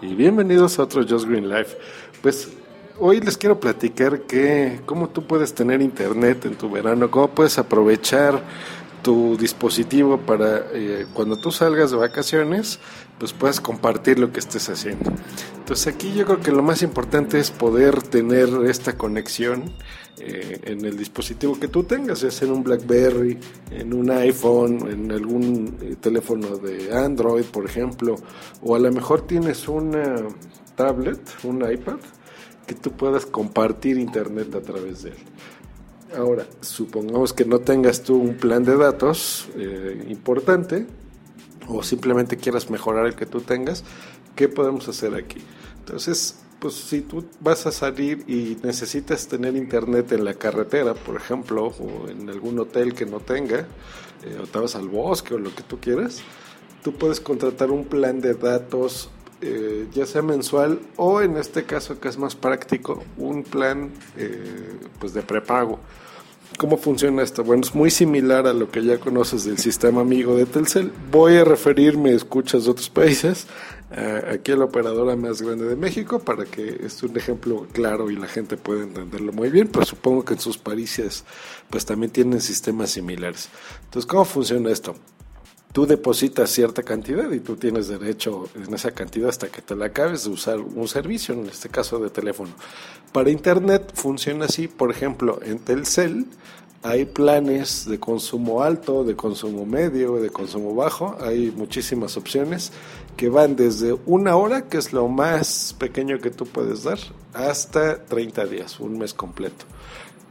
y bienvenidos a otro Just Green Life. Pues hoy les quiero platicar que cómo tú puedes tener internet en tu verano, cómo puedes aprovechar tu dispositivo para eh, cuando tú salgas de vacaciones, pues puedas compartir lo que estés haciendo. Entonces aquí yo creo que lo más importante es poder tener esta conexión eh, en el dispositivo que tú tengas, ya sea en un BlackBerry, en un iPhone, en algún eh, teléfono de Android, por ejemplo, o a lo mejor tienes una tablet, un iPad, que tú puedas compartir internet a través de él. Ahora, supongamos que no tengas tú un plan de datos eh, importante o simplemente quieras mejorar el que tú tengas, ¿qué podemos hacer aquí? Entonces, pues si tú vas a salir y necesitas tener internet en la carretera, por ejemplo, o en algún hotel que no tenga, eh, o te vas al bosque o lo que tú quieras, tú puedes contratar un plan de datos, eh, ya sea mensual o en este caso que es más práctico, un plan eh, pues de prepago. ¿Cómo funciona esto? Bueno, es muy similar a lo que ya conoces del sistema amigo de Telcel. Voy a referirme, escuchas de otros países, aquí a la operadora más grande de México para que es un ejemplo claro y la gente pueda entenderlo muy bien, pero supongo que en sus países pues también tienen sistemas similares. Entonces, ¿cómo funciona esto? Tú depositas cierta cantidad y tú tienes derecho en esa cantidad hasta que te la acabes de usar un servicio, en este caso de teléfono. Para Internet funciona así, por ejemplo, en Telcel hay planes de consumo alto, de consumo medio, de consumo bajo, hay muchísimas opciones que van desde una hora, que es lo más pequeño que tú puedes dar, hasta 30 días, un mes completo.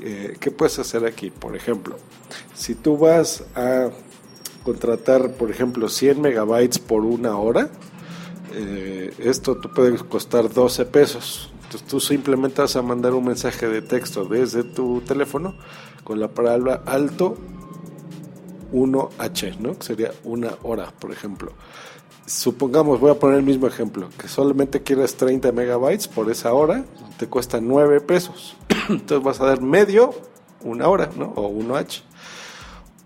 Eh, ¿Qué puedes hacer aquí? Por ejemplo, si tú vas a contratar, por ejemplo, 100 megabytes por una hora, eh, esto te puede costar 12 pesos. Entonces tú simplemente vas a mandar un mensaje de texto desde tu teléfono con la palabra alto 1H, ¿no? Que sería una hora, por ejemplo. Supongamos, voy a poner el mismo ejemplo, que solamente quieres 30 megabytes por esa hora, te cuesta 9 pesos. Entonces vas a dar medio, una hora, ¿no? O 1H.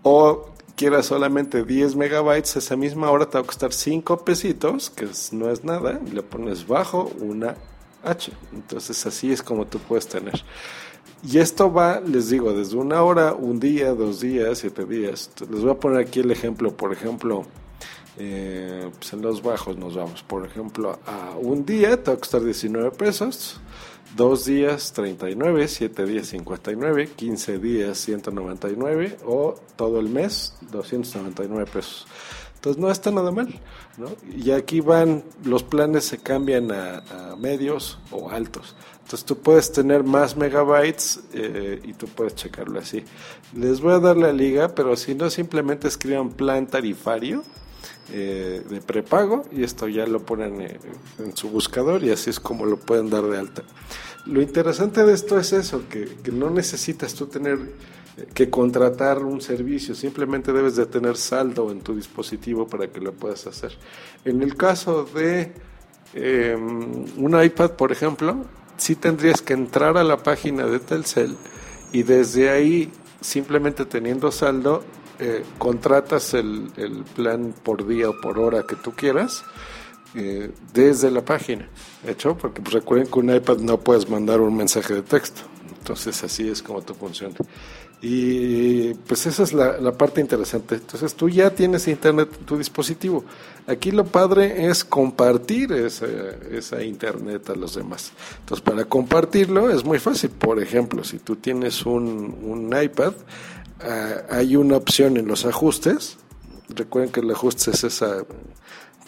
O quieras solamente 10 megabytes, esa misma hora te va a costar 5 pesitos, que no es nada, le pones bajo una H. Entonces así es como tú puedes tener. Y esto va, les digo, desde una hora, un día, dos días, siete días. Les voy a poner aquí el ejemplo, por ejemplo, eh, pues en los bajos nos vamos. Por ejemplo, a un día te va a costar 19 pesos, dos días 39, siete días 59, 15 días 199 o todo el mes 299 pesos. Entonces no está nada mal, ¿no? Y aquí van, los planes se cambian a medios o altos. Entonces tú puedes tener más megabytes eh, y tú puedes checarlo así. Les voy a dar la liga, pero si no, simplemente escriban plan tarifario eh, de prepago y esto ya lo ponen eh, en su buscador y así es como lo pueden dar de alta. Lo interesante de esto es eso, que, no necesitas tú tener que contratar un servicio, simplemente debes de tener saldo en tu dispositivo para que lo puedas hacer. En el caso de un iPad, por ejemplo, sí tendrías que entrar a la página de Telcel y desde ahí, simplemente teniendo saldo, eh, contratas el, plan por día o por hora que tú quieras eh, desde la página. ¿Hecho? Porque pues, recuerden que un iPad no puedes mandar un mensaje de texto. Entonces así es como te funciona. Y pues esa es la, parte interesante. Entonces tú ya tienes internet en tu dispositivo. Aquí lo padre es compartir esa, esa internet a los demás. Entonces para compartirlo es muy fácil. Por ejemplo, si tú tienes un, un iPad, ah, hay una opción en los ajustes. Recuerden que el ajuste es esa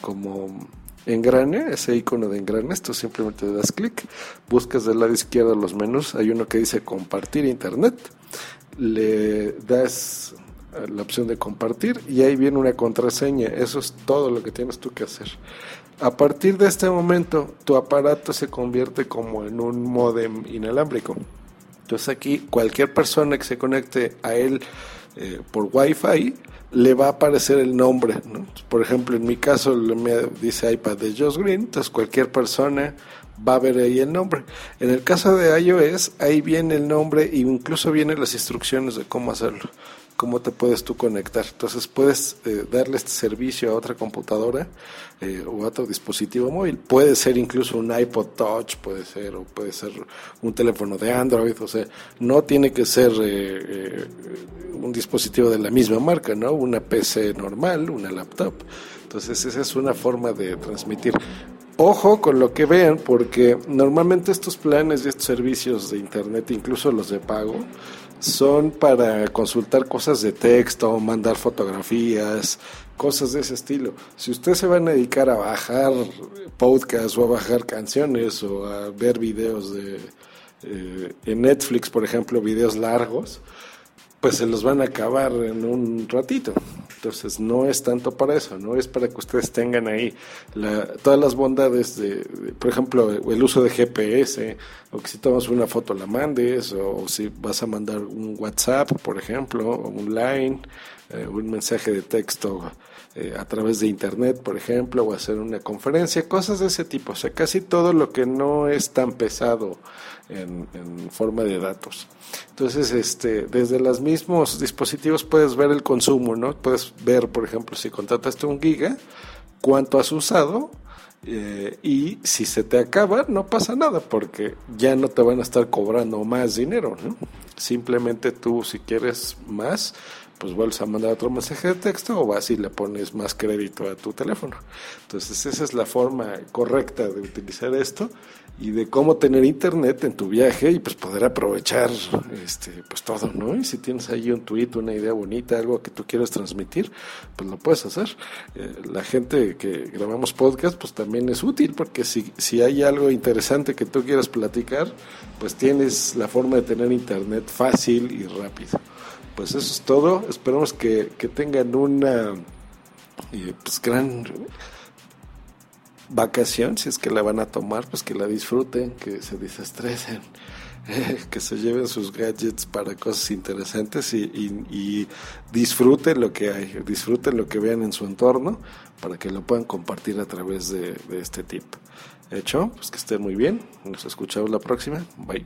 como engrane, ese icono de engrane, tú simplemente le das clic, buscas del lado izquierdo los menús, hay uno que dice compartir internet le das la opción de compartir y ahí viene una contraseña. Eso es todo lo que tienes tú que hacer. A partir de este momento, tu aparato se convierte como en un modem inalámbrico. Entonces aquí cualquier persona que se conecte a él eh, por Wi-Fi le va a aparecer el nombre. Por ejemplo, en mi caso me dice iPad de Josh Green, entonces cualquier persona va a ver ahí el nombre. En el caso de iOS, ahí viene el nombre e incluso vienen las instrucciones de cómo hacerlo, cómo te puedes tú conectar. Entonces puedes eh, darle este servicio a otra computadora eh, o a otro dispositivo móvil. Puede ser incluso un iPod Touch, puede ser, o puede ser un teléfono de Android, o sea, no tiene que ser eh, un dispositivo de la misma marca, ¿no? Una PC normal, una laptop. Entonces esa es una forma de transmitir. Ojo con lo que vean, porque normalmente estos planes y estos servicios de Internet, incluso los de pago, son para consultar cosas de texto, mandar fotografías, cosas de ese estilo. Si ustedes se van a dedicar a bajar podcasts o a bajar canciones o a ver videos de eh, en Netflix, por ejemplo, videos largos, pues se los van a acabar en un ratito. Entonces no es tanto para eso, no es para que ustedes tengan ahí todas las bondades de, por ejemplo, el uso de GPS, o que si tomas una foto la mandes, o, si vas a mandar un WhatsApp, por ejemplo, o un Line, eh, un mensaje de texto eh, a través de Internet, por ejemplo, o hacer una conferencia, cosas de ese tipo. O sea, casi todo lo que no es tan pesado en, forma de datos. Entonces, este, desde los mismos dispositivos puedes ver el consumo, ¿no? Puedes ver, por ejemplo, si contrataste un giga, cuánto has usado eh, y si se te acaba, no pasa nada porque ya no te van a estar cobrando más dinero, ¿no? Simplemente tú, si quieres más, pues vuelves a mandar otro mensaje de texto o vas y le pones más crédito a tu teléfono. Entonces esa es la forma correcta de utilizar esto y de cómo tener internet en tu viaje y pues poder aprovechar este pues todo, ¿no? Y si tienes ahí un tweet, una idea bonita, algo que tú quieras transmitir, pues lo puedes hacer. Eh, la gente que grabamos podcast pues también es útil porque si, si hay algo interesante que tú quieras platicar, pues tienes la forma de tener internet fácil y rápido pues eso es todo. Esperamos que, tengan una eh, pues, gran vacación, si es que la van a tomar, pues que la disfruten, que se desestresen, que se lleven sus gadgets para cosas interesantes y, disfruten lo que hay, disfruten lo que vean en su entorno para que lo puedan compartir a través de, de este tip. Hecho, pues que estén muy bien. Nos escuchamos la próxima. Bye.